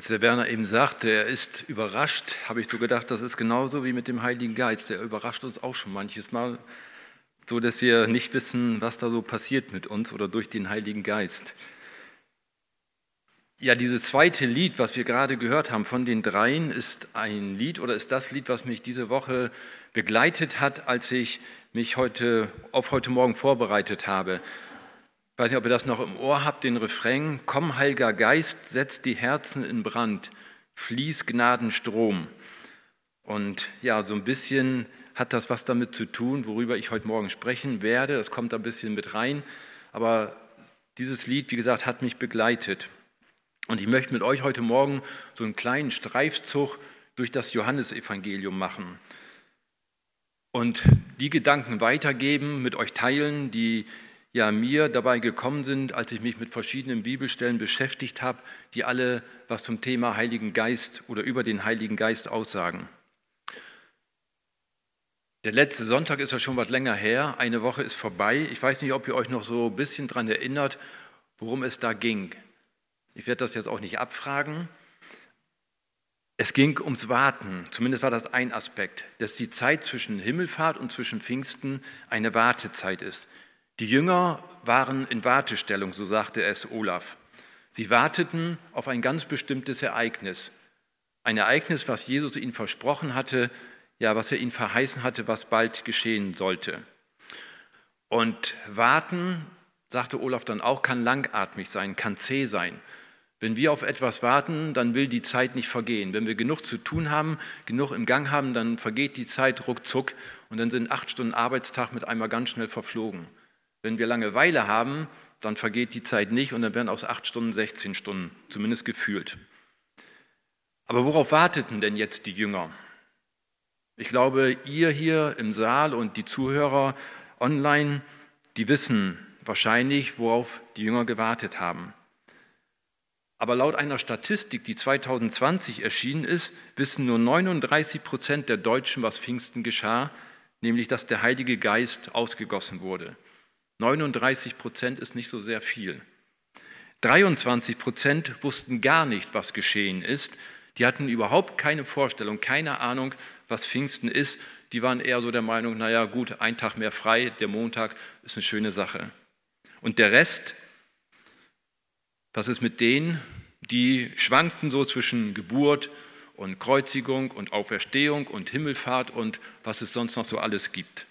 Als der Werner eben sagte, er ist überrascht, habe ich so gedacht, das ist genauso wie mit dem Heiligen Geist. Der überrascht uns auch schon manches Mal, so dass wir nicht wissen, was da so passiert mit uns oder durch den Heiligen Geist. Ja, dieses zweite Lied, was wir gerade gehört haben von den dreien, ist ein Lied oder ist das Lied, was mich diese Woche begleitet hat, als ich mich heute auf heute Morgen vorbereitet habe weiß nicht, ob ihr das noch im Ohr habt, den Refrain, Komm, Heiliger Geist, setz die Herzen in Brand, fließ Gnadenstrom. Und ja, so ein bisschen hat das was damit zu tun, worüber ich heute Morgen sprechen werde. Das kommt ein bisschen mit rein. Aber dieses Lied, wie gesagt, hat mich begleitet. Und ich möchte mit euch heute Morgen so einen kleinen Streifzug durch das Johannesevangelium machen. Und die Gedanken weitergeben, mit euch teilen, die ja mir dabei gekommen sind, als ich mich mit verschiedenen Bibelstellen beschäftigt habe, die alle was zum Thema Heiligen Geist oder über den Heiligen Geist aussagen. Der letzte Sonntag ist ja schon was länger her, eine Woche ist vorbei. Ich weiß nicht, ob ihr euch noch so ein bisschen daran erinnert, worum es da ging. Ich werde das jetzt auch nicht abfragen. Es ging ums Warten, zumindest war das ein Aspekt, dass die Zeit zwischen Himmelfahrt und zwischen Pfingsten eine Wartezeit ist. Die Jünger waren in Wartestellung, so sagte es Olaf. Sie warteten auf ein ganz bestimmtes Ereignis. Ein Ereignis, was Jesus ihnen versprochen hatte, ja, was er ihnen verheißen hatte, was bald geschehen sollte. Und warten, sagte Olaf dann auch, kann langatmig sein, kann zäh sein. Wenn wir auf etwas warten, dann will die Zeit nicht vergehen. Wenn wir genug zu tun haben, genug im Gang haben, dann vergeht die Zeit ruckzuck und dann sind acht Stunden Arbeitstag mit einmal ganz schnell verflogen. Wenn wir Langeweile haben, dann vergeht die Zeit nicht und dann werden aus acht Stunden 16 Stunden, zumindest gefühlt. Aber worauf warteten denn jetzt die Jünger? Ich glaube, ihr hier im Saal und die Zuhörer online, die wissen wahrscheinlich, worauf die Jünger gewartet haben. Aber laut einer Statistik, die 2020 erschienen ist, wissen nur 39 Prozent der Deutschen, was Pfingsten geschah, nämlich dass der Heilige Geist ausgegossen wurde. 39 Prozent ist nicht so sehr viel. 23 Prozent wussten gar nicht, was geschehen ist. Die hatten überhaupt keine Vorstellung, keine Ahnung, was Pfingsten ist. Die waren eher so der Meinung, naja gut, ein Tag mehr frei, der Montag ist eine schöne Sache. Und der Rest, was ist mit denen, die schwankten so zwischen Geburt und Kreuzigung und Auferstehung und Himmelfahrt und was es sonst noch so alles gibt.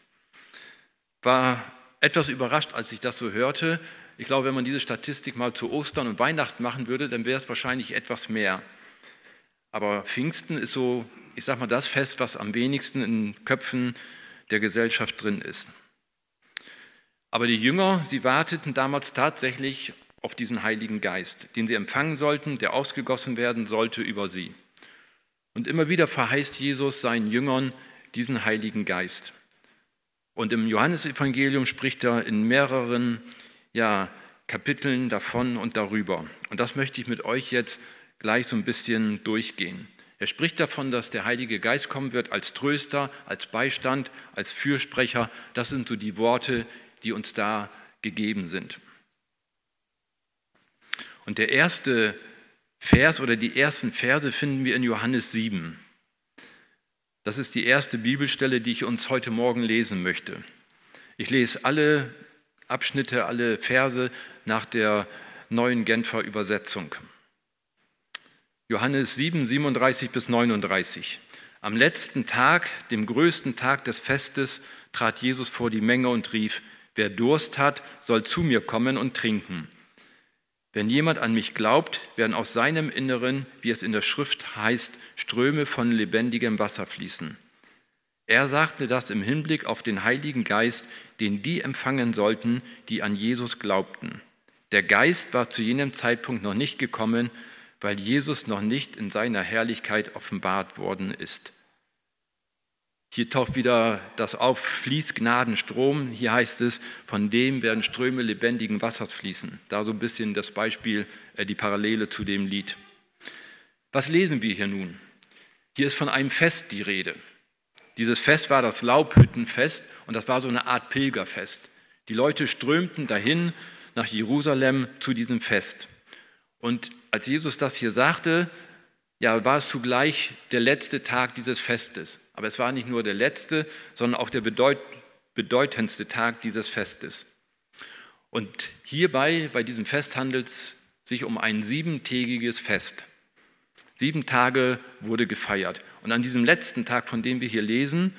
War etwas überrascht, als ich das so hörte. Ich glaube, wenn man diese Statistik mal zu Ostern und Weihnachten machen würde, dann wäre es wahrscheinlich etwas mehr. Aber Pfingsten ist so, ich sage mal, das Fest, was am wenigsten in Köpfen der Gesellschaft drin ist. Aber die Jünger, sie warteten damals tatsächlich auf diesen Heiligen Geist, den sie empfangen sollten, der ausgegossen werden sollte über sie. Und immer wieder verheißt Jesus seinen Jüngern diesen Heiligen Geist. Und im Johannesevangelium spricht er in mehreren ja, Kapiteln davon und darüber. Und das möchte ich mit euch jetzt gleich so ein bisschen durchgehen. Er spricht davon, dass der Heilige Geist kommen wird als Tröster, als Beistand, als Fürsprecher. Das sind so die Worte, die uns da gegeben sind. Und der erste Vers oder die ersten Verse finden wir in Johannes 7. Das ist die erste Bibelstelle, die ich uns heute Morgen lesen möchte. Ich lese alle Abschnitte, alle Verse nach der neuen Genfer Übersetzung. Johannes 7, 37 bis 39. Am letzten Tag, dem größten Tag des Festes, trat Jesus vor die Menge und rief, wer Durst hat, soll zu mir kommen und trinken. Wenn jemand an mich glaubt, werden aus seinem Inneren, wie es in der Schrift heißt, Ströme von lebendigem Wasser fließen. Er sagte das im Hinblick auf den Heiligen Geist, den die empfangen sollten, die an Jesus glaubten. Der Geist war zu jenem Zeitpunkt noch nicht gekommen, weil Jesus noch nicht in seiner Herrlichkeit offenbart worden ist. Hier taucht wieder das auf, fließt Gnadenstrom. Hier heißt es, von dem werden Ströme lebendigen Wassers fließen. Da so ein bisschen das Beispiel, äh, die Parallele zu dem Lied. Was lesen wir hier nun? Hier ist von einem Fest die Rede. Dieses Fest war das Laubhüttenfest und das war so eine Art Pilgerfest. Die Leute strömten dahin nach Jerusalem zu diesem Fest. Und als Jesus das hier sagte, ja, war es zugleich der letzte Tag dieses Festes. Aber es war nicht nur der letzte, sondern auch der bedeut bedeutendste Tag dieses Festes. Und hierbei, bei diesem Fest handelt es sich um ein siebentägiges Fest. Sieben Tage wurde gefeiert. Und an diesem letzten Tag, von dem wir hier lesen,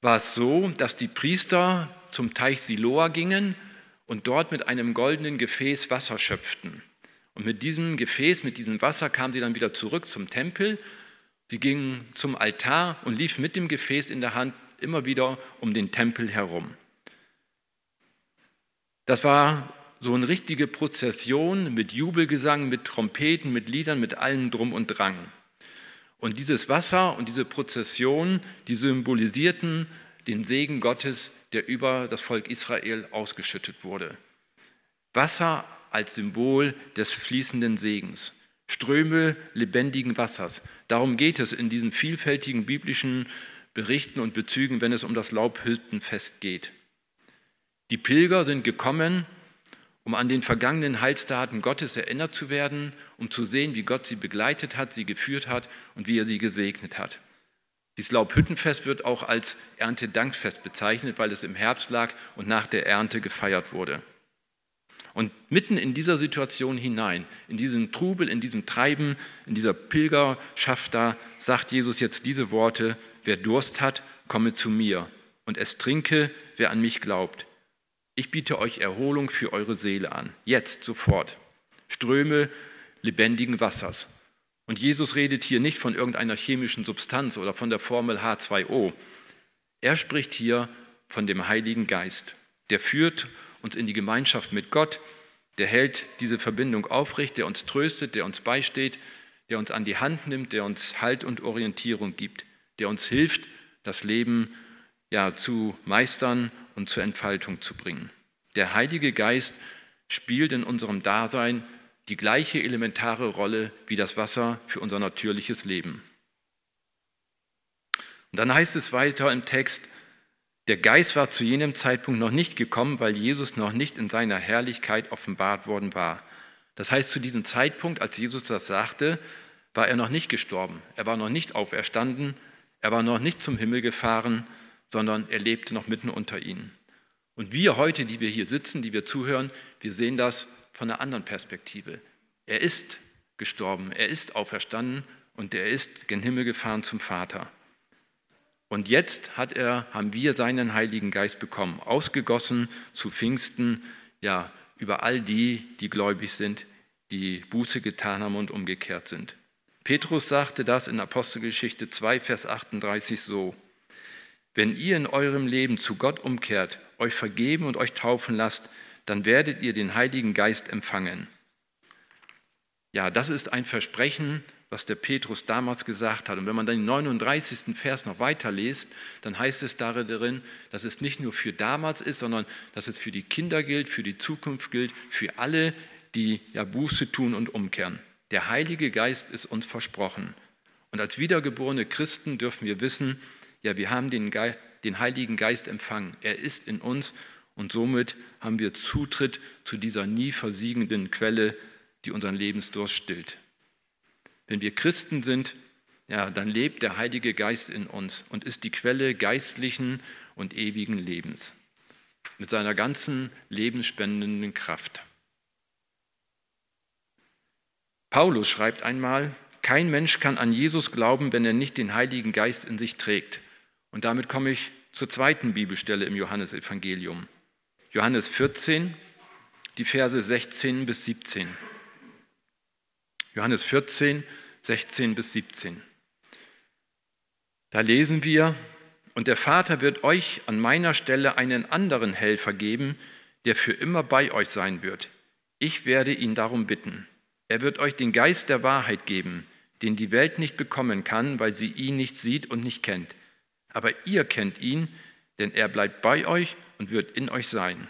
war es so, dass die Priester zum Teich Siloa gingen und dort mit einem goldenen Gefäß Wasser schöpften. Und mit diesem Gefäß, mit diesem Wasser kamen sie dann wieder zurück zum Tempel. Sie gingen zum Altar und liefen mit dem Gefäß in der Hand immer wieder um den Tempel herum. Das war so eine richtige Prozession mit Jubelgesang, mit Trompeten, mit Liedern, mit allem Drum und Drang. Und dieses Wasser und diese Prozession, die symbolisierten den Segen Gottes, der über das Volk Israel ausgeschüttet wurde. Wasser als Symbol des fließenden Segens. Ströme lebendigen Wassers. Darum geht es in diesen vielfältigen biblischen Berichten und Bezügen, wenn es um das Laubhüttenfest geht. Die Pilger sind gekommen, um an den vergangenen Heilstaten Gottes erinnert zu werden, um zu sehen, wie Gott sie begleitet hat, sie geführt hat und wie er sie gesegnet hat. Dieses Laubhüttenfest wird auch als Erntedankfest bezeichnet, weil es im Herbst lag und nach der Ernte gefeiert wurde. Und mitten in dieser Situation hinein, in diesem Trubel, in diesem Treiben, in dieser Pilgerschaft da, sagt Jesus jetzt diese Worte, wer Durst hat, komme zu mir und es trinke, wer an mich glaubt. Ich biete euch Erholung für eure Seele an, jetzt, sofort. Ströme lebendigen Wassers. Und Jesus redet hier nicht von irgendeiner chemischen Substanz oder von der Formel H2O. Er spricht hier von dem Heiligen Geist. Der führt uns in die Gemeinschaft mit Gott, der hält diese Verbindung aufrecht, der uns tröstet, der uns beisteht, der uns an die Hand nimmt, der uns Halt und Orientierung gibt, der uns hilft, das Leben ja, zu meistern und zur Entfaltung zu bringen. Der Heilige Geist spielt in unserem Dasein die gleiche elementare Rolle wie das Wasser für unser natürliches Leben. Und dann heißt es weiter im Text, der Geist war zu jenem Zeitpunkt noch nicht gekommen, weil Jesus noch nicht in seiner Herrlichkeit offenbart worden war. Das heißt, zu diesem Zeitpunkt, als Jesus das sagte, war er noch nicht gestorben, er war noch nicht auferstanden, er war noch nicht zum Himmel gefahren, sondern er lebte noch mitten unter ihnen. Und wir heute, die wir hier sitzen, die wir zuhören, wir sehen das von einer anderen Perspektive. Er ist gestorben, er ist auferstanden und er ist gen Himmel gefahren zum Vater. Und jetzt hat er, haben wir seinen Heiligen Geist bekommen, ausgegossen zu Pfingsten, ja, über all die, die gläubig sind, die Buße getan haben und umgekehrt sind. Petrus sagte das in Apostelgeschichte 2, Vers 38 so. Wenn ihr in eurem Leben zu Gott umkehrt, euch vergeben und euch taufen lasst, dann werdet ihr den Heiligen Geist empfangen. Ja, das ist ein Versprechen, was der Petrus damals gesagt hat. Und wenn man dann den 39. Vers noch weiterliest, dann heißt es darin, dass es nicht nur für damals ist, sondern dass es für die Kinder gilt, für die Zukunft gilt, für alle, die ja Buße tun und umkehren. Der Heilige Geist ist uns versprochen. Und als wiedergeborene Christen dürfen wir wissen, ja, wir haben den, Ge den Heiligen Geist empfangen. Er ist in uns und somit haben wir Zutritt zu dieser nie versiegenden Quelle, die unseren Lebensdurst stillt. Wenn wir Christen sind, ja, dann lebt der Heilige Geist in uns und ist die Quelle geistlichen und ewigen Lebens mit seiner ganzen lebensspendenden Kraft. Paulus schreibt einmal, kein Mensch kann an Jesus glauben, wenn er nicht den Heiligen Geist in sich trägt. Und damit komme ich zur zweiten Bibelstelle im Johannesevangelium. Johannes 14, die Verse 16 bis 17. Johannes 14, 16 bis 17. Da lesen wir, und der Vater wird euch an meiner Stelle einen anderen Helfer geben, der für immer bei euch sein wird. Ich werde ihn darum bitten. Er wird euch den Geist der Wahrheit geben, den die Welt nicht bekommen kann, weil sie ihn nicht sieht und nicht kennt aber ihr kennt ihn, denn er bleibt bei euch und wird in euch sein.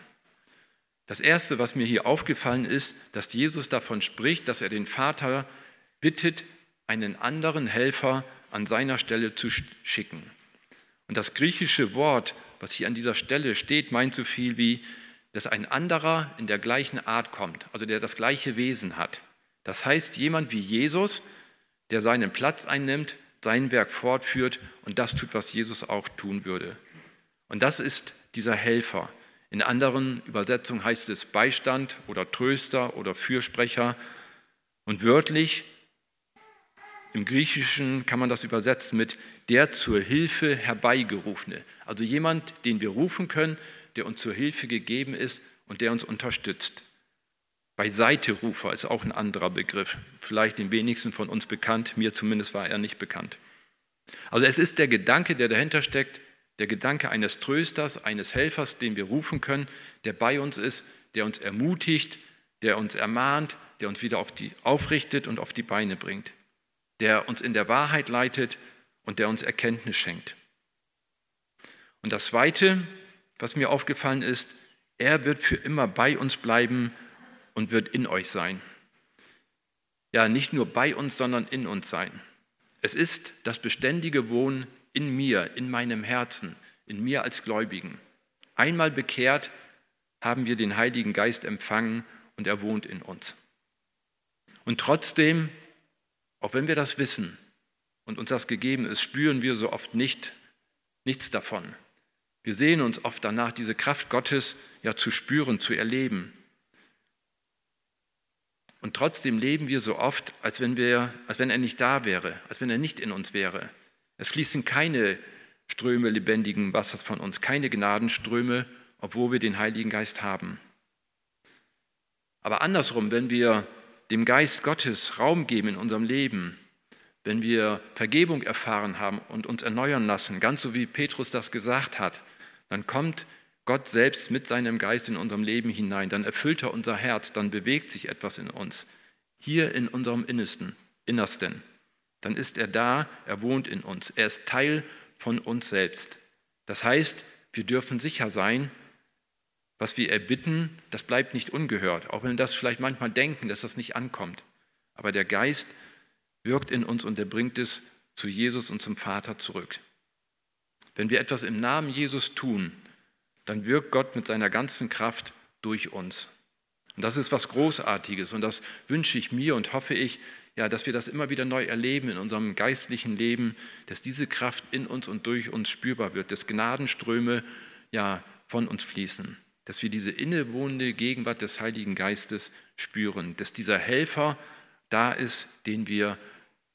Das Erste, was mir hier aufgefallen ist, dass Jesus davon spricht, dass er den Vater bittet, einen anderen Helfer an seiner Stelle zu schicken. Und das griechische Wort, was hier an dieser Stelle steht, meint so viel wie, dass ein anderer in der gleichen Art kommt, also der das gleiche Wesen hat. Das heißt, jemand wie Jesus, der seinen Platz einnimmt, sein Werk fortführt und das tut, was Jesus auch tun würde. Und das ist dieser Helfer. In anderen Übersetzungen heißt es Beistand oder Tröster oder Fürsprecher. Und wörtlich im Griechischen kann man das übersetzen mit der zur Hilfe herbeigerufene. Also jemand, den wir rufen können, der uns zur Hilfe gegeben ist und der uns unterstützt. Beiseiterufer ist auch ein anderer Begriff, vielleicht den wenigsten von uns bekannt, mir zumindest war er nicht bekannt. Also es ist der Gedanke, der dahinter steckt, der Gedanke eines Trösters, eines Helfers, den wir rufen können, der bei uns ist, der uns ermutigt, der uns ermahnt, der uns wieder auf die, aufrichtet und auf die Beine bringt, der uns in der Wahrheit leitet und der uns Erkenntnis schenkt. Und das Zweite, was mir aufgefallen ist, er wird für immer bei uns bleiben und wird in euch sein. Ja, nicht nur bei uns, sondern in uns sein. Es ist das beständige Wohnen in mir, in meinem Herzen, in mir als Gläubigen. Einmal bekehrt haben wir den Heiligen Geist empfangen und er wohnt in uns. Und trotzdem, auch wenn wir das wissen und uns das gegeben ist, spüren wir so oft nicht nichts davon. Wir sehen uns oft danach, diese Kraft Gottes ja zu spüren, zu erleben. Und trotzdem leben wir so oft, als wenn, wir, als wenn er nicht da wäre, als wenn er nicht in uns wäre. Es fließen keine Ströme lebendigen Wassers von uns, keine Gnadenströme, obwohl wir den Heiligen Geist haben. Aber andersrum, wenn wir dem Geist Gottes Raum geben in unserem Leben, wenn wir Vergebung erfahren haben und uns erneuern lassen, ganz so wie Petrus das gesagt hat, dann kommt Gott selbst mit seinem Geist in unserem Leben hinein, dann erfüllt er unser Herz, dann bewegt sich etwas in uns, hier in unserem Innersten, Innersten. Dann ist er da, er wohnt in uns, er ist Teil von uns selbst. Das heißt, wir dürfen sicher sein, was wir erbitten, das bleibt nicht ungehört, auch wenn wir das vielleicht manchmal denken, dass das nicht ankommt. Aber der Geist wirkt in uns und er bringt es zu Jesus und zum Vater zurück. Wenn wir etwas im Namen Jesus tun, dann wirkt Gott mit seiner ganzen Kraft durch uns. Und das ist was Großartiges und das wünsche ich mir und hoffe ich, ja, dass wir das immer wieder neu erleben in unserem geistlichen Leben, dass diese Kraft in uns und durch uns spürbar wird, dass Gnadenströme ja von uns fließen, dass wir diese innewohnende Gegenwart des Heiligen Geistes spüren, dass dieser Helfer da ist, den wir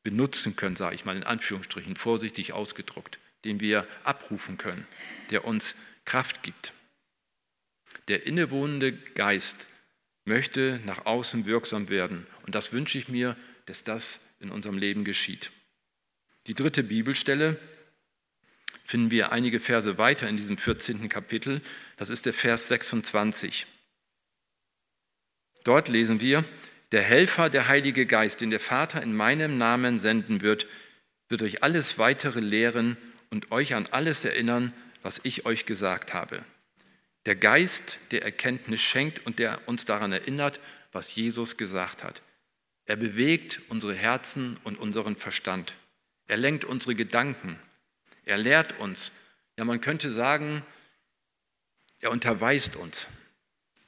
benutzen können, sage ich mal in Anführungsstrichen, vorsichtig ausgedruckt, den wir abrufen können, der uns Kraft gibt. Der innewohnende Geist möchte nach außen wirksam werden. Und das wünsche ich mir, dass das in unserem Leben geschieht. Die dritte Bibelstelle finden wir einige Verse weiter in diesem 14. Kapitel. Das ist der Vers 26. Dort lesen wir, der Helfer, der Heilige Geist, den der Vater in meinem Namen senden wird, wird euch alles weitere lehren und euch an alles erinnern, was ich euch gesagt habe. Der Geist, der Erkenntnis schenkt und der uns daran erinnert, was Jesus gesagt hat. Er bewegt unsere Herzen und unseren Verstand. Er lenkt unsere Gedanken. Er lehrt uns. Ja, man könnte sagen, er unterweist uns.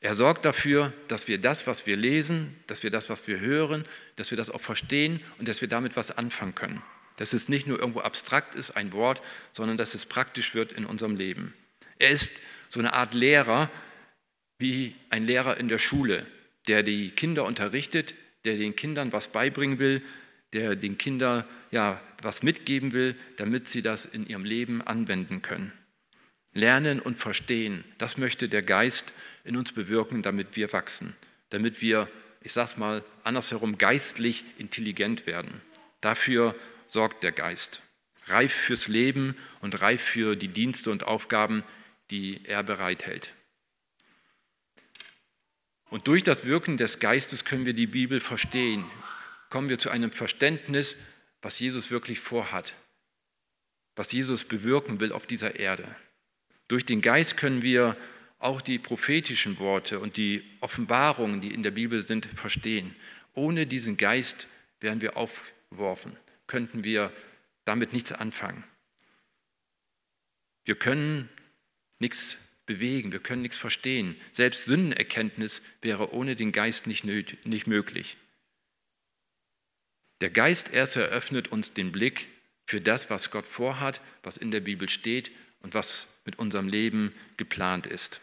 Er sorgt dafür, dass wir das, was wir lesen, dass wir das, was wir hören, dass wir das auch verstehen und dass wir damit was anfangen können. Dass es nicht nur irgendwo abstrakt ist, ein Wort, sondern dass es praktisch wird in unserem Leben. Er ist so eine Art Lehrer, wie ein Lehrer in der Schule, der die Kinder unterrichtet, der den Kindern was beibringen will, der den Kindern ja was mitgeben will, damit sie das in ihrem Leben anwenden können. Lernen und verstehen, das möchte der Geist in uns bewirken, damit wir wachsen, damit wir, ich sag's mal andersherum, geistlich intelligent werden. Dafür sorgt der Geist. Reif fürs Leben und reif für die Dienste und Aufgaben, die er bereithält. Und durch das Wirken des Geistes können wir die Bibel verstehen. Kommen wir zu einem Verständnis, was Jesus wirklich vorhat, was Jesus bewirken will auf dieser Erde. Durch den Geist können wir auch die prophetischen Worte und die Offenbarungen, die in der Bibel sind, verstehen. Ohne diesen Geist wären wir aufgeworfen könnten wir damit nichts anfangen. Wir können nichts bewegen, wir können nichts verstehen. Selbst Sündenerkenntnis wäre ohne den Geist nicht, nicht möglich. Der Geist erst eröffnet uns den Blick für das, was Gott vorhat, was in der Bibel steht und was mit unserem Leben geplant ist.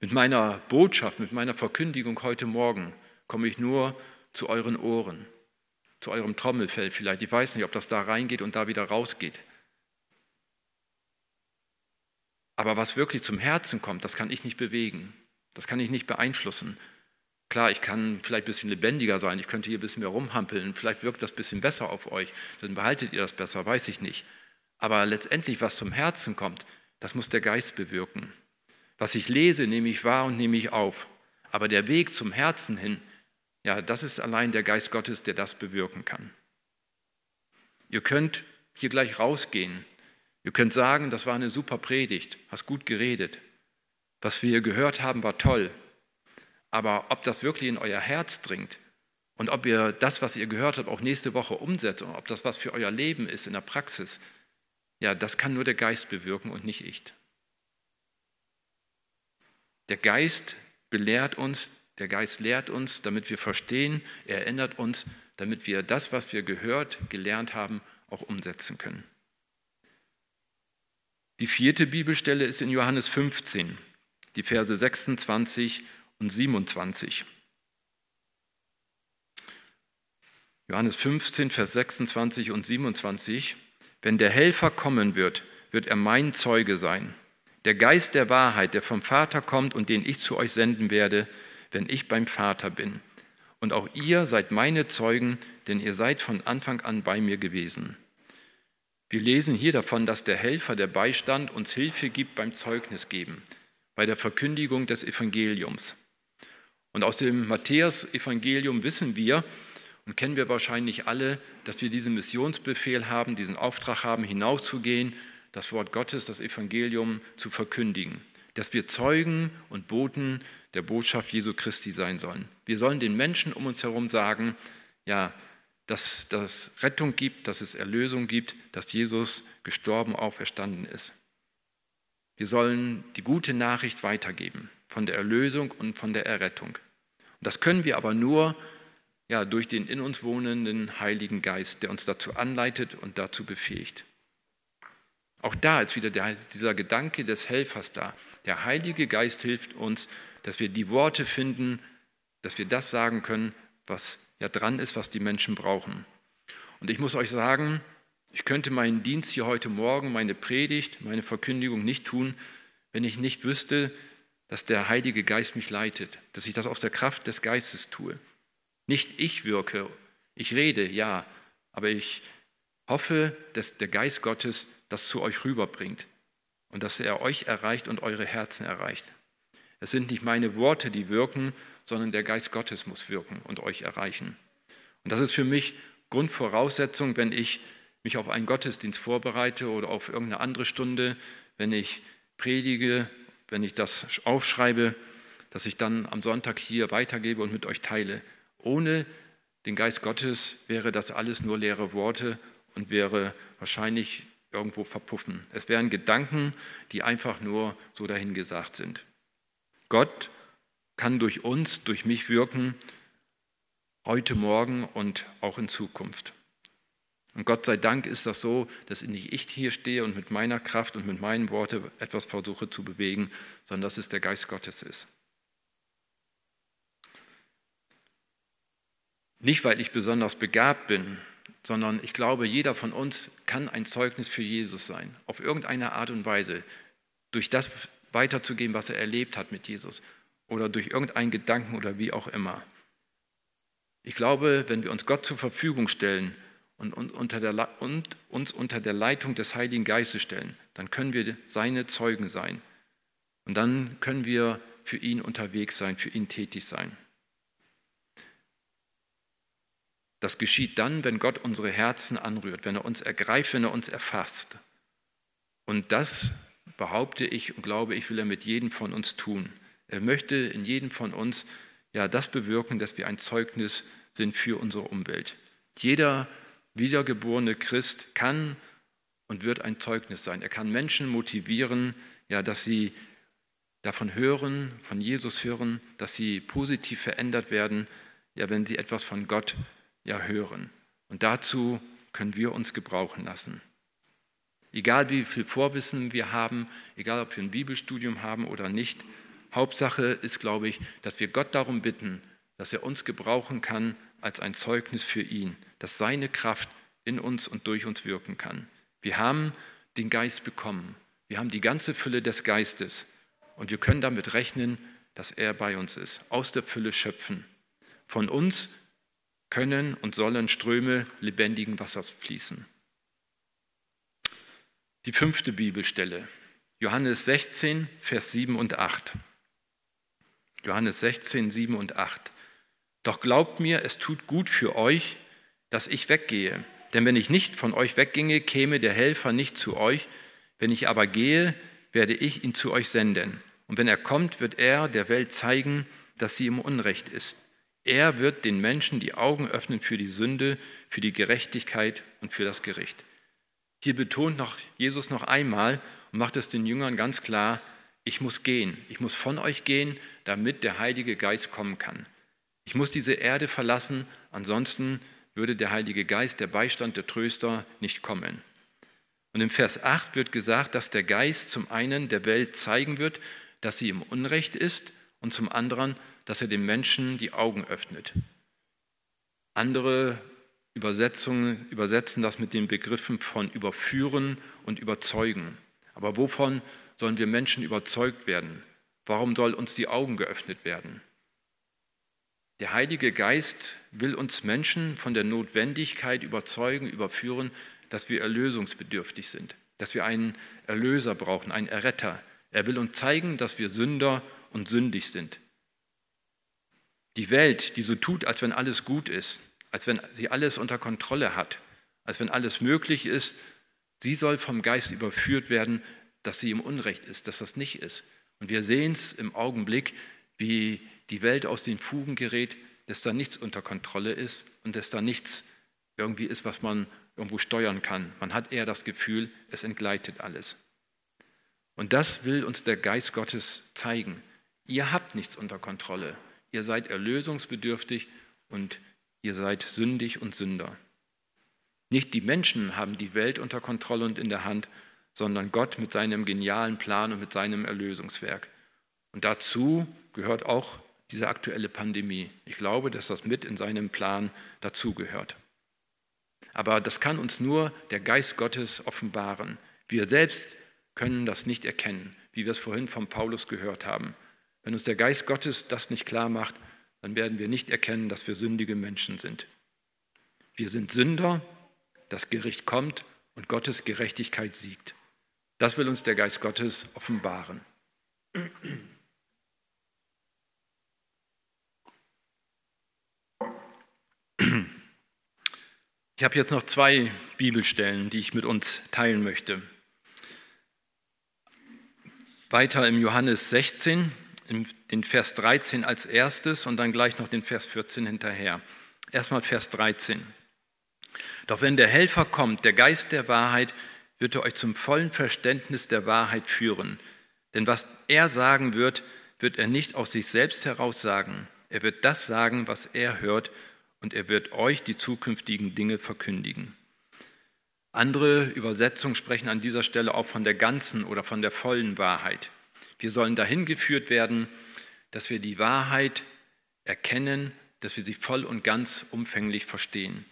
Mit meiner Botschaft, mit meiner Verkündigung heute Morgen komme ich nur zu euren Ohren, zu eurem Trommelfell vielleicht. Ich weiß nicht, ob das da reingeht und da wieder rausgeht. Aber was wirklich zum Herzen kommt, das kann ich nicht bewegen. Das kann ich nicht beeinflussen. Klar, ich kann vielleicht ein bisschen lebendiger sein, ich könnte hier ein bisschen mehr rumhampeln, vielleicht wirkt das ein bisschen besser auf euch, dann behaltet ihr das besser, weiß ich nicht. Aber letztendlich, was zum Herzen kommt, das muss der Geist bewirken. Was ich lese, nehme ich wahr und nehme ich auf. Aber der Weg zum Herzen hin, ja, das ist allein der Geist Gottes, der das bewirken kann. Ihr könnt hier gleich rausgehen. Ihr könnt sagen, das war eine super Predigt, hast gut geredet. Was wir gehört haben, war toll. Aber ob das wirklich in euer Herz dringt und ob ihr das, was ihr gehört habt, auch nächste Woche umsetzt und ob das was für euer Leben ist in der Praxis, ja, das kann nur der Geist bewirken und nicht ich. Der Geist belehrt uns, der Geist lehrt uns, damit wir verstehen, er erinnert uns, damit wir das, was wir gehört, gelernt haben, auch umsetzen können. Die vierte Bibelstelle ist in Johannes 15, die Verse 26 und 27. Johannes 15, Vers 26 und 27. Wenn der Helfer kommen wird, wird er mein Zeuge sein. Der Geist der Wahrheit, der vom Vater kommt und den ich zu euch senden werde, wenn ich beim Vater bin. Und auch ihr seid meine Zeugen, denn ihr seid von Anfang an bei mir gewesen. Wir lesen hier davon, dass der Helfer, der Beistand, uns Hilfe gibt beim Zeugnis geben, bei der Verkündigung des Evangeliums. Und aus dem Matthäus-Evangelium wissen wir und kennen wir wahrscheinlich alle, dass wir diesen Missionsbefehl haben, diesen Auftrag haben, hinauszugehen, das Wort Gottes, das Evangelium zu verkündigen, dass wir Zeugen und Boten der Botschaft Jesu Christi sein sollen. Wir sollen den Menschen um uns herum sagen, ja, dass es Rettung gibt, dass es Erlösung gibt, dass Jesus gestorben, auferstanden ist. Wir sollen die gute Nachricht weitergeben von der Erlösung und von der Errettung. Und das können wir aber nur ja, durch den in uns wohnenden Heiligen Geist, der uns dazu anleitet und dazu befähigt. Auch da ist wieder der, dieser Gedanke des Helfers da. Der Heilige Geist hilft uns, dass wir die Worte finden, dass wir das sagen können, was ja dran ist, was die Menschen brauchen. Und ich muss euch sagen, ich könnte meinen Dienst hier heute Morgen, meine Predigt, meine Verkündigung nicht tun, wenn ich nicht wüsste, dass der Heilige Geist mich leitet, dass ich das aus der Kraft des Geistes tue. Nicht ich wirke, ich rede, ja, aber ich hoffe, dass der Geist Gottes das zu euch rüberbringt und dass er euch erreicht und eure Herzen erreicht. Es sind nicht meine Worte, die wirken, sondern der Geist Gottes muss wirken und euch erreichen. Und das ist für mich Grundvoraussetzung, wenn ich mich auf einen Gottesdienst vorbereite oder auf irgendeine andere Stunde, wenn ich predige, wenn ich das aufschreibe, dass ich dann am Sonntag hier weitergebe und mit euch teile. Ohne den Geist Gottes wäre das alles nur leere Worte und wäre wahrscheinlich irgendwo verpuffen. Es wären Gedanken, die einfach nur so dahingesagt sind. Gott kann durch uns, durch mich wirken, heute Morgen und auch in Zukunft. Und Gott sei Dank ist das so, dass nicht ich hier stehe und mit meiner Kraft und mit meinen Worten etwas versuche zu bewegen, sondern dass es der Geist Gottes ist. Nicht, weil ich besonders begabt bin, sondern ich glaube, jeder von uns kann ein Zeugnis für Jesus sein, auf irgendeine Art und Weise, durch das weiterzugeben, was er erlebt hat mit Jesus oder durch irgendeinen Gedanken oder wie auch immer. Ich glaube, wenn wir uns Gott zur Verfügung stellen und, uns unter der Leitung des Heiligen Geistes stellen, dann können wir seine Zeugen sein. Und dann können wir für ihn unterwegs sein, für ihn tätig sein. Das geschieht dann, wenn Gott unsere Herzen anrührt, wenn er uns ergreift, wenn er uns erfasst. Und das behaupte ich und glaube ich, will er mit jedem von uns tun. Er möchte in jedem von uns ja das bewirken, dass wir ein Zeugnis sind für unsere Umwelt. Jeder wiedergeborene Christ kann und wird ein Zeugnis sein. Er kann Menschen motivieren, ja, dass sie davon hören, von Jesus hören, dass sie positiv verändert werden, ja, wenn sie etwas von Gott ja hören. Und dazu können wir uns gebrauchen lassen. Egal wie viel Vorwissen wir haben, egal ob wir ein Bibelstudium haben oder nicht, Hauptsache ist, glaube ich, dass wir Gott darum bitten, dass er uns gebrauchen kann als ein Zeugnis für ihn, dass seine Kraft in uns und durch uns wirken kann. Wir haben den Geist bekommen. Wir haben die ganze Fülle des Geistes und wir können damit rechnen, dass er bei uns ist, aus der Fülle schöpfen. Von uns können und sollen Ströme lebendigen Wassers fließen. Die fünfte Bibelstelle, Johannes 16, Vers 7 und 8. Johannes 16, 7 und 8. Doch glaubt mir, es tut gut für euch, dass ich weggehe. Denn wenn ich nicht von euch wegginge, käme der Helfer nicht zu euch. Wenn ich aber gehe, werde ich ihn zu euch senden. Und wenn er kommt, wird er der Welt zeigen, dass sie im Unrecht ist. Er wird den Menschen die Augen öffnen für die Sünde, für die Gerechtigkeit und für das Gericht. Hier betont noch Jesus noch einmal und macht es den Jüngern ganz klar, ich muss gehen, ich muss von euch gehen, damit der Heilige Geist kommen kann. Ich muss diese Erde verlassen, ansonsten würde der Heilige Geist, der Beistand, der Tröster nicht kommen. Und im Vers 8 wird gesagt, dass der Geist zum einen der Welt zeigen wird, dass sie im Unrecht ist und zum anderen, dass er dem Menschen die Augen öffnet. Andere Übersetzungen übersetzen das mit den Begriffen von überführen und überzeugen. Aber wovon sollen wir Menschen überzeugt werden? Warum soll uns die Augen geöffnet werden? Der Heilige Geist will uns Menschen von der Notwendigkeit überzeugen, überführen, dass wir erlösungsbedürftig sind, dass wir einen Erlöser brauchen, einen Erretter. Er will uns zeigen, dass wir Sünder und sündig sind. Die Welt, die so tut, als wenn alles gut ist, als wenn sie alles unter Kontrolle hat, als wenn alles möglich ist, sie soll vom Geist überführt werden, dass sie im Unrecht ist, dass das nicht ist. Und wir sehen es im Augenblick, wie die Welt aus den Fugen gerät, dass da nichts unter Kontrolle ist und dass da nichts irgendwie ist, was man irgendwo steuern kann. Man hat eher das Gefühl, es entgleitet alles. Und das will uns der Geist Gottes zeigen. Ihr habt nichts unter Kontrolle. Ihr seid erlösungsbedürftig und ihr seid sündig und Sünder. Nicht die Menschen haben die Welt unter Kontrolle und in der Hand, sondern Gott mit seinem genialen Plan und mit seinem Erlösungswerk. Und dazu gehört auch diese aktuelle Pandemie. Ich glaube, dass das mit in seinem Plan dazugehört. Aber das kann uns nur der Geist Gottes offenbaren. Wir selbst können das nicht erkennen, wie wir es vorhin von Paulus gehört haben. Wenn uns der Geist Gottes das nicht klar macht, dann werden wir nicht erkennen, dass wir sündige Menschen sind. Wir sind Sünder, das Gericht kommt und Gottes Gerechtigkeit siegt. Das will uns der Geist Gottes offenbaren. Ich habe jetzt noch zwei Bibelstellen, die ich mit uns teilen möchte. Weiter im Johannes 16, den Vers 13 als erstes und dann gleich noch den Vers 14 hinterher. Erstmal Vers 13. Doch wenn der Helfer kommt, der Geist der Wahrheit, wird er euch zum vollen Verständnis der Wahrheit führen. Denn was er sagen wird, wird er nicht aus sich selbst heraus sagen. Er wird das sagen, was er hört und er wird euch die zukünftigen Dinge verkündigen. Andere Übersetzungen sprechen an dieser Stelle auch von der ganzen oder von der vollen Wahrheit. Wir sollen dahin geführt werden, dass wir die Wahrheit erkennen, dass wir sie voll und ganz umfänglich verstehen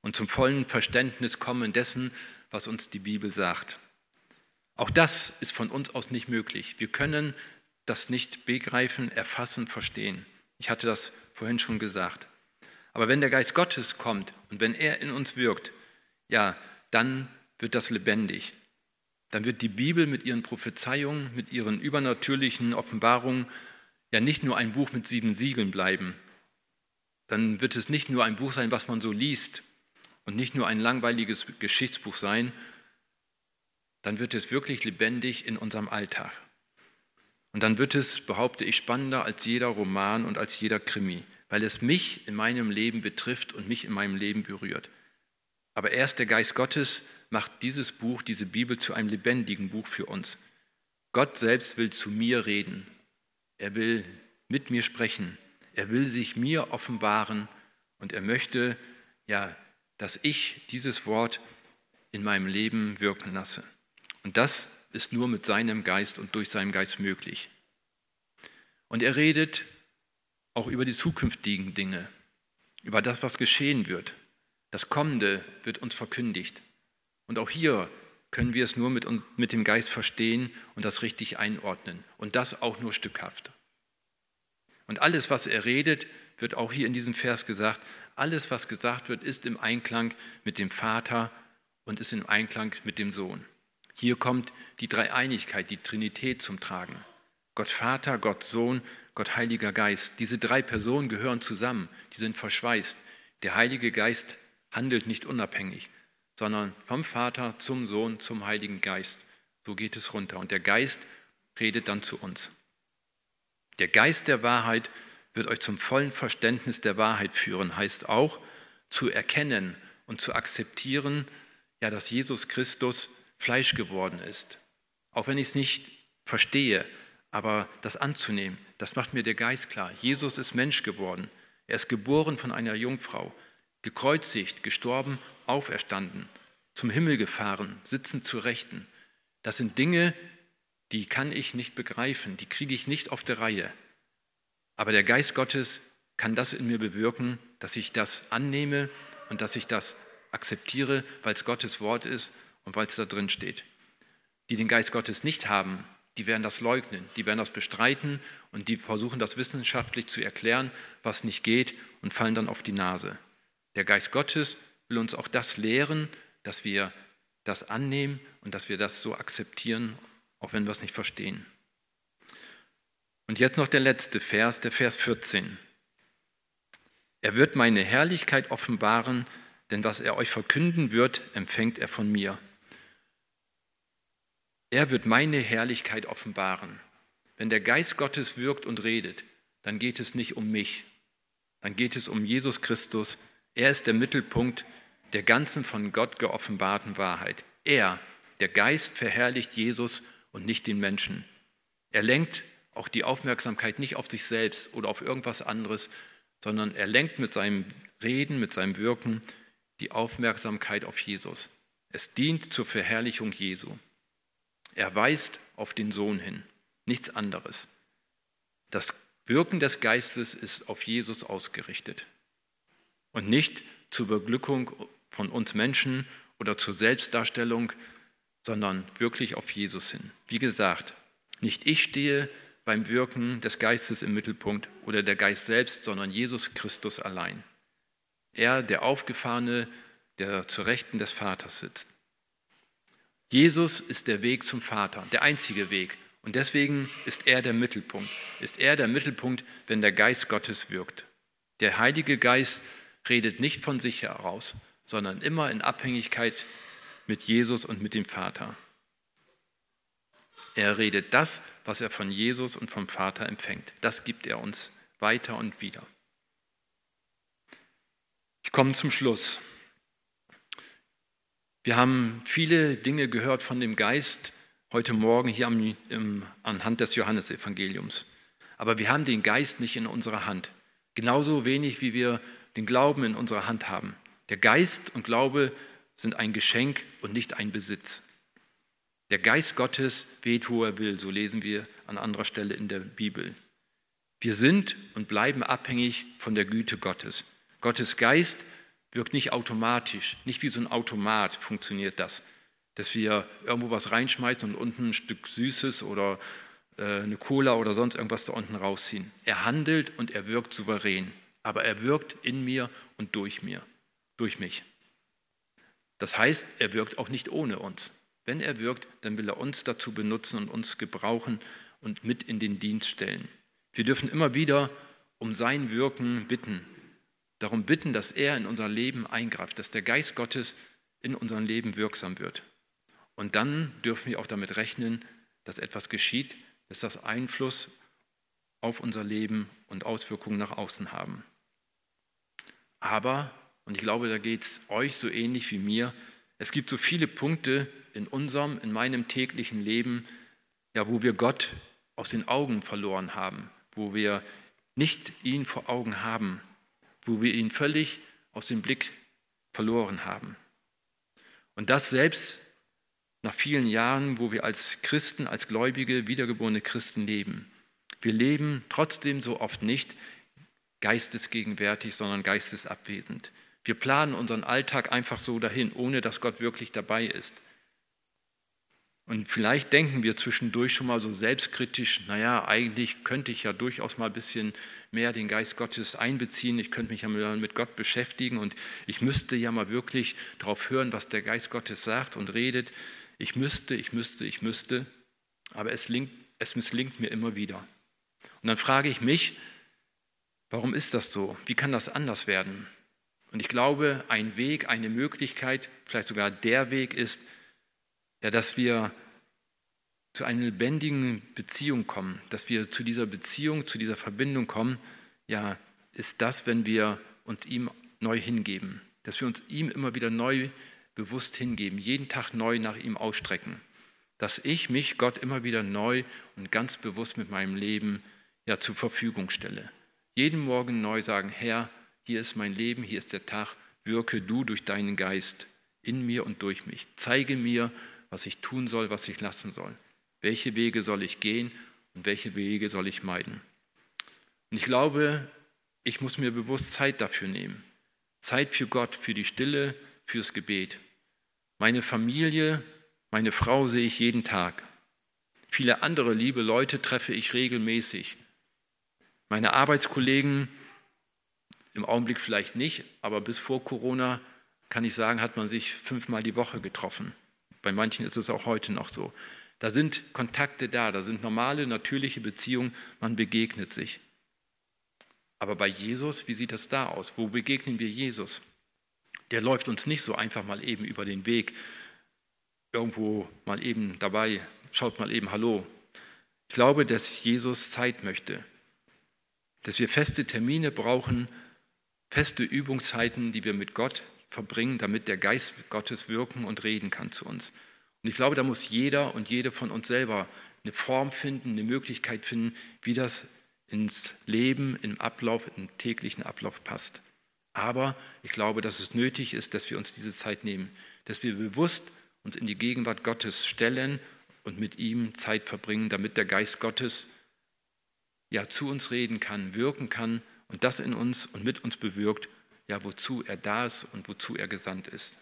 und zum vollen Verständnis kommen dessen, was uns die Bibel sagt. Auch das ist von uns aus nicht möglich. Wir können das nicht begreifen, erfassen, verstehen. Ich hatte das vorhin schon gesagt. Aber wenn der Geist Gottes kommt und wenn er in uns wirkt, ja, dann wird das lebendig. Dann wird die Bibel mit ihren Prophezeiungen, mit ihren übernatürlichen Offenbarungen ja nicht nur ein Buch mit sieben Siegeln bleiben. Dann wird es nicht nur ein Buch sein, was man so liest und nicht nur ein langweiliges Geschichtsbuch sein, dann wird es wirklich lebendig in unserem Alltag. Und dann wird es, behaupte ich, spannender als jeder Roman und als jeder Krimi weil es mich in meinem Leben betrifft und mich in meinem Leben berührt. Aber erst der Geist Gottes macht dieses Buch, diese Bibel zu einem lebendigen Buch für uns. Gott selbst will zu mir reden. Er will mit mir sprechen. Er will sich mir offenbaren und er möchte, ja, dass ich dieses Wort in meinem Leben wirken lasse. Und das ist nur mit seinem Geist und durch seinen Geist möglich. Und er redet auch über die zukünftigen Dinge, über das, was geschehen wird. Das Kommende wird uns verkündigt. Und auch hier können wir es nur mit, uns, mit dem Geist verstehen und das richtig einordnen. Und das auch nur stückhaft. Und alles, was er redet, wird auch hier in diesem Vers gesagt, alles, was gesagt wird, ist im Einklang mit dem Vater und ist im Einklang mit dem Sohn. Hier kommt die Dreieinigkeit, die Trinität zum Tragen. Gott Vater, Gott Sohn, Gott Heiliger Geist. Diese drei Personen gehören zusammen, die sind verschweißt. Der Heilige Geist handelt nicht unabhängig, sondern vom Vater zum Sohn, zum Heiligen Geist. So geht es runter. Und der Geist redet dann zu uns. Der Geist der Wahrheit wird euch zum vollen Verständnis der Wahrheit führen, heißt auch zu erkennen und zu akzeptieren, ja, dass Jesus Christus Fleisch geworden ist. Auch wenn ich es nicht verstehe, aber das anzunehmen, das macht mir der Geist klar. Jesus ist Mensch geworden. Er ist geboren von einer Jungfrau, gekreuzigt, gestorben, auferstanden, zum Himmel gefahren, sitzend zu Rechten. Das sind Dinge, die kann ich nicht begreifen, die kriege ich nicht auf der Reihe. Aber der Geist Gottes kann das in mir bewirken, dass ich das annehme und dass ich das akzeptiere, weil es Gottes Wort ist und weil es da drin steht. Die den Geist Gottes nicht haben, die werden das leugnen, die werden das bestreiten und die versuchen das wissenschaftlich zu erklären, was nicht geht und fallen dann auf die Nase. Der Geist Gottes will uns auch das lehren, dass wir das annehmen und dass wir das so akzeptieren, auch wenn wir es nicht verstehen. Und jetzt noch der letzte Vers, der Vers 14. Er wird meine Herrlichkeit offenbaren, denn was er euch verkünden wird, empfängt er von mir. Er wird meine Herrlichkeit offenbaren. Wenn der Geist Gottes wirkt und redet, dann geht es nicht um mich, dann geht es um Jesus Christus. Er ist der Mittelpunkt der ganzen von Gott geoffenbarten Wahrheit. Er, der Geist, verherrlicht Jesus und nicht den Menschen. Er lenkt auch die Aufmerksamkeit nicht auf sich selbst oder auf irgendwas anderes, sondern er lenkt mit seinem Reden, mit seinem Wirken die Aufmerksamkeit auf Jesus. Es dient zur Verherrlichung Jesu. Er weist auf den Sohn hin, nichts anderes. Das Wirken des Geistes ist auf Jesus ausgerichtet und nicht zur Beglückung von uns Menschen oder zur Selbstdarstellung, sondern wirklich auf Jesus hin. Wie gesagt, nicht ich stehe beim Wirken des Geistes im Mittelpunkt oder der Geist selbst, sondern Jesus Christus allein. Er, der Aufgefahrene, der zur Rechten des Vaters sitzt. Jesus ist der Weg zum Vater, der einzige Weg. Und deswegen ist er der Mittelpunkt. Ist er der Mittelpunkt, wenn der Geist Gottes wirkt. Der Heilige Geist redet nicht von sich heraus, sondern immer in Abhängigkeit mit Jesus und mit dem Vater. Er redet das, was er von Jesus und vom Vater empfängt. Das gibt er uns weiter und wieder. Ich komme zum Schluss. Wir haben viele Dinge gehört von dem Geist heute Morgen hier am, im, anhand des Johannesevangeliums. Aber wir haben den Geist nicht in unserer Hand. Genauso wenig, wie wir den Glauben in unserer Hand haben. Der Geist und Glaube sind ein Geschenk und nicht ein Besitz. Der Geist Gottes weht, wo er will, so lesen wir an anderer Stelle in der Bibel. Wir sind und bleiben abhängig von der Güte Gottes. Gottes Geist wirkt nicht automatisch, nicht wie so ein Automat funktioniert das, dass wir irgendwo was reinschmeißen und unten ein Stück Süßes oder äh, eine Cola oder sonst irgendwas da unten rausziehen. Er handelt und er wirkt souverän, aber er wirkt in mir und durch mir, durch mich. Das heißt, er wirkt auch nicht ohne uns. Wenn er wirkt, dann will er uns dazu benutzen und uns gebrauchen und mit in den Dienst stellen. Wir dürfen immer wieder um sein Wirken bitten, darum bitten, dass er in unser Leben eingreift, dass der Geist Gottes in unserem Leben wirksam wird. Und dann dürfen wir auch damit rechnen, dass etwas geschieht, dass das Einfluss auf unser Leben und Auswirkungen nach außen haben. Aber, und ich glaube, da geht es euch so ähnlich wie mir, es gibt so viele Punkte in unserem, in meinem täglichen Leben, ja, wo wir Gott aus den Augen verloren haben, wo wir nicht ihn vor Augen haben, wo wir ihn völlig aus dem Blick verloren haben. Und das selbst nach vielen Jahren, wo wir als Christen, als Gläubige, wiedergeborene Christen leben. Wir leben trotzdem so oft nicht geistesgegenwärtig, sondern geistesabwesend. Wir planen unseren Alltag einfach so dahin, ohne dass Gott wirklich dabei ist. Und vielleicht denken wir zwischendurch schon mal so selbstkritisch, naja, eigentlich könnte ich ja durchaus mal ein bisschen mehr den Geist Gottes einbeziehen, ich könnte mich ja mit Gott beschäftigen und ich müsste ja mal wirklich darauf hören, was der Geist Gottes sagt und redet. Ich müsste, ich müsste, ich müsste, aber es, linkt, es misslingt mir immer wieder. Und dann frage ich mich, warum ist das so? Wie kann das anders werden? Und ich glaube, ein Weg, eine Möglichkeit, vielleicht sogar der Weg ist, ja, dass wir zu einer lebendigen Beziehung kommen, dass wir zu dieser Beziehung, zu dieser Verbindung kommen, ja, ist das, wenn wir uns ihm neu hingeben, dass wir uns ihm immer wieder neu bewusst hingeben, jeden Tag neu nach ihm ausstrecken, dass ich mich Gott immer wieder neu und ganz bewusst mit meinem Leben ja zur Verfügung stelle. Jeden Morgen neu sagen, Herr, hier ist mein Leben, hier ist der Tag, wirke du durch deinen Geist in mir und durch mich. Zeige mir, was ich tun soll, was ich lassen soll. Welche Wege soll ich gehen und welche Wege soll ich meiden? Und ich glaube, ich muss mir bewusst Zeit dafür nehmen. Zeit für Gott, für die Stille, fürs Gebet. Meine Familie, meine Frau sehe ich jeden Tag. Viele andere liebe Leute treffe ich regelmäßig. Meine Arbeitskollegen im Augenblick vielleicht nicht, aber bis vor Corona kann ich sagen, hat man sich fünfmal die Woche getroffen. Bei manchen ist es auch heute noch so. Da sind Kontakte da, da sind normale, natürliche Beziehungen, man begegnet sich. Aber bei Jesus, wie sieht das da aus? Wo begegnen wir Jesus? Der läuft uns nicht so einfach mal eben über den Weg, irgendwo mal eben dabei, schaut mal eben Hallo. Ich glaube, dass Jesus Zeit möchte, dass wir feste Termine brauchen, feste Übungszeiten, die wir mit Gott verbringen, damit der Geist Gottes wirken und reden kann zu uns. Und ich glaube, da muss jeder und jede von uns selber eine Form finden, eine Möglichkeit finden, wie das ins Leben, im Ablauf, im täglichen Ablauf passt. Aber ich glaube, dass es nötig ist, dass wir uns diese Zeit nehmen, dass wir bewusst uns in die Gegenwart Gottes stellen und mit ihm Zeit verbringen, damit der Geist Gottes ja zu uns reden kann, wirken kann und das in uns und mit uns bewirkt, ja, wozu er da ist und wozu er gesandt ist.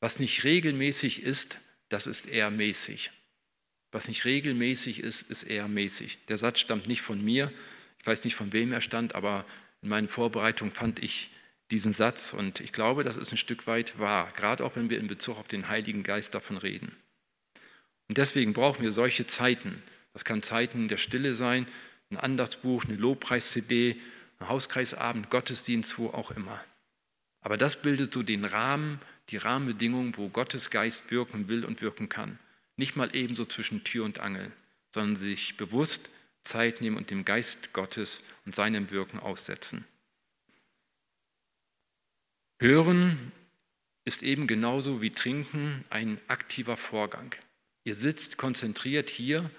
Was nicht regelmäßig ist, das ist eher mäßig. Was nicht regelmäßig ist, ist eher mäßig. Der Satz stammt nicht von mir. Ich weiß nicht, von wem er stammt, aber in meinen Vorbereitungen fand ich diesen Satz und ich glaube, das ist ein Stück weit wahr, gerade auch wenn wir in Bezug auf den Heiligen Geist davon reden. Und deswegen brauchen wir solche Zeiten. Das kann Zeiten der Stille sein, ein Andachtsbuch, eine Lobpreis-CD, ein Hauskreisabend, Gottesdienst, wo auch immer. Aber das bildet so den Rahmen, die Rahmenbedingungen, wo Gottes Geist wirken will und wirken kann. Nicht mal ebenso zwischen Tür und Angel, sondern sich bewusst Zeit nehmen und dem Geist Gottes und seinem Wirken aussetzen. Hören ist eben genauso wie Trinken ein aktiver Vorgang. Ihr sitzt konzentriert hier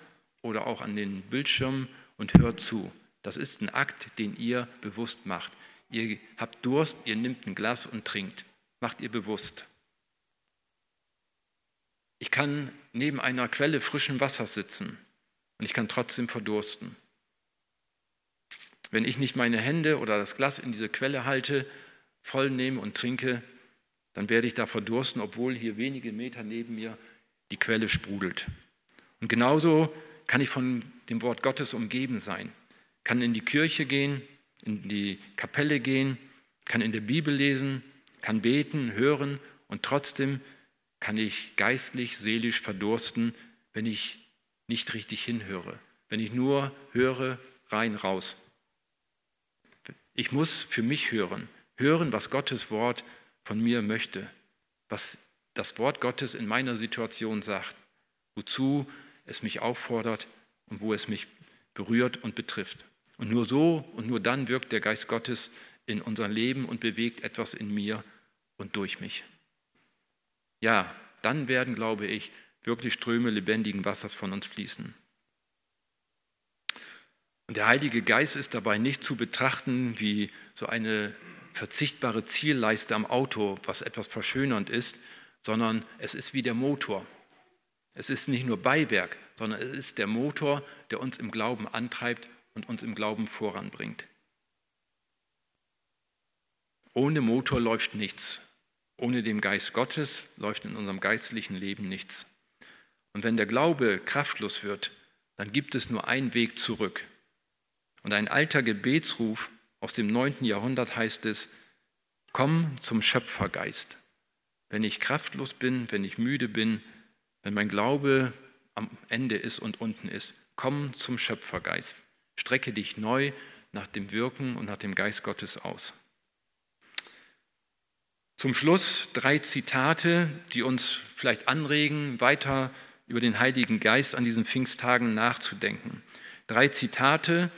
oder auch an den Bildschirmen und hört zu. Das ist ein Akt, den ihr bewusst macht. Ihr habt Durst, ihr nehmt ein Glas und trinkt. Macht ihr bewusst. Ich kann neben einer Quelle frischen Wassers sitzen und ich kann trotzdem verdursten. Wenn ich nicht meine Hände oder das Glas in diese Quelle halte, voll nehme und trinke, dann werde ich da verdursten, obwohl hier wenige Meter neben mir die Quelle sprudelt. Und genauso kann ich von dem Wort Gottes umgeben sein, kann in die Kirche gehen, in die Kapelle gehen, kann in der Bibel lesen, kann beten, hören und trotzdem kann ich geistlich, seelisch verdursten, wenn ich nicht richtig hinhöre, wenn ich nur höre, rein, raus. Ich muss für mich hören, hören, was Gottes Wort von mir möchte, was das Wort Gottes in meiner Situation sagt, wozu es mich auffordert und wo es mich berührt und betrifft. Und nur so und nur dann wirkt der Geist Gottes in unser Leben und bewegt etwas in mir und durch mich. Ja, dann werden, glaube ich, wirklich Ströme lebendigen Wassers von uns fließen. Und der Heilige Geist ist dabei nicht zu betrachten wie so eine unverzichtbare Zielleiste am Auto, was etwas verschönernd ist, sondern es ist wie der Motor. Es ist nicht nur Beiwerk, sondern es ist der Motor, der uns im Glauben antreibt und uns im Glauben voranbringt. Ohne Motor läuft nichts. Ohne den Geist Gottes läuft in unserem geistlichen Leben nichts. Und wenn der Glaube kraftlos wird, dann gibt es nur einen Weg zurück. Und ein alter Gebetsruf aus dem 9. Jahrhundert heißt es, komm zum Schöpfergeist. Wenn ich kraftlos bin, wenn ich müde bin, wenn mein Glaube am Ende ist und unten ist, komm zum Schöpfergeist. Strecke dich neu nach dem Wirken und nach dem Geist Gottes aus. Zum Schluss drei Zitate, die uns vielleicht anregen, weiter über den Heiligen Geist an diesen Pfingsttagen nachzudenken. Drei Zitate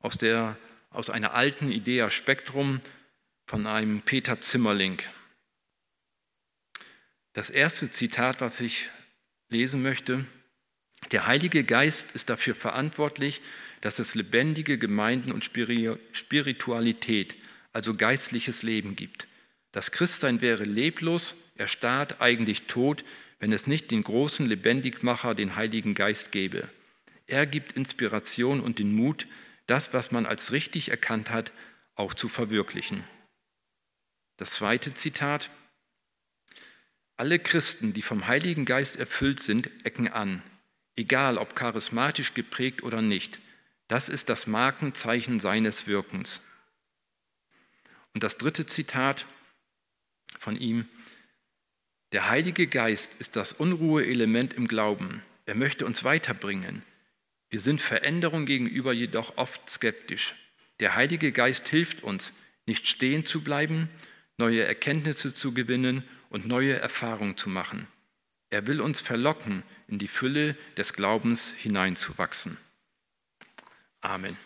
aus, der, aus einer alten Idea Spektrum von einem Peter Zimmerling. Das erste Zitat, was ich lesen möchte, der Heilige Geist ist dafür verantwortlich, dass es lebendige Gemeinden und Spiritualität, also geistliches Leben gibt. Das Christsein wäre leblos, erstarrt, eigentlich tot, wenn es nicht den großen Lebendigmacher, den Heiligen Geist gäbe. Er gibt Inspiration und den Mut, das, was man als richtig erkannt hat, auch zu verwirklichen. Das zweite Zitat. Alle Christen, die vom Heiligen Geist erfüllt sind, ecken an, egal ob charismatisch geprägt oder nicht. Das ist das Markenzeichen seines Wirkens. Und das dritte Zitat von ihm. Der Heilige Geist ist das Unruheelement im Glauben. Er möchte uns weiterbringen. Wir sind Veränderung gegenüber jedoch oft skeptisch. Der Heilige Geist hilft uns, nicht stehen zu bleiben, neue Erkenntnisse zu gewinnen und neue Erfahrungen zu machen. Er will uns verlocken, in die Fülle des Glaubens hineinzuwachsen. Amen.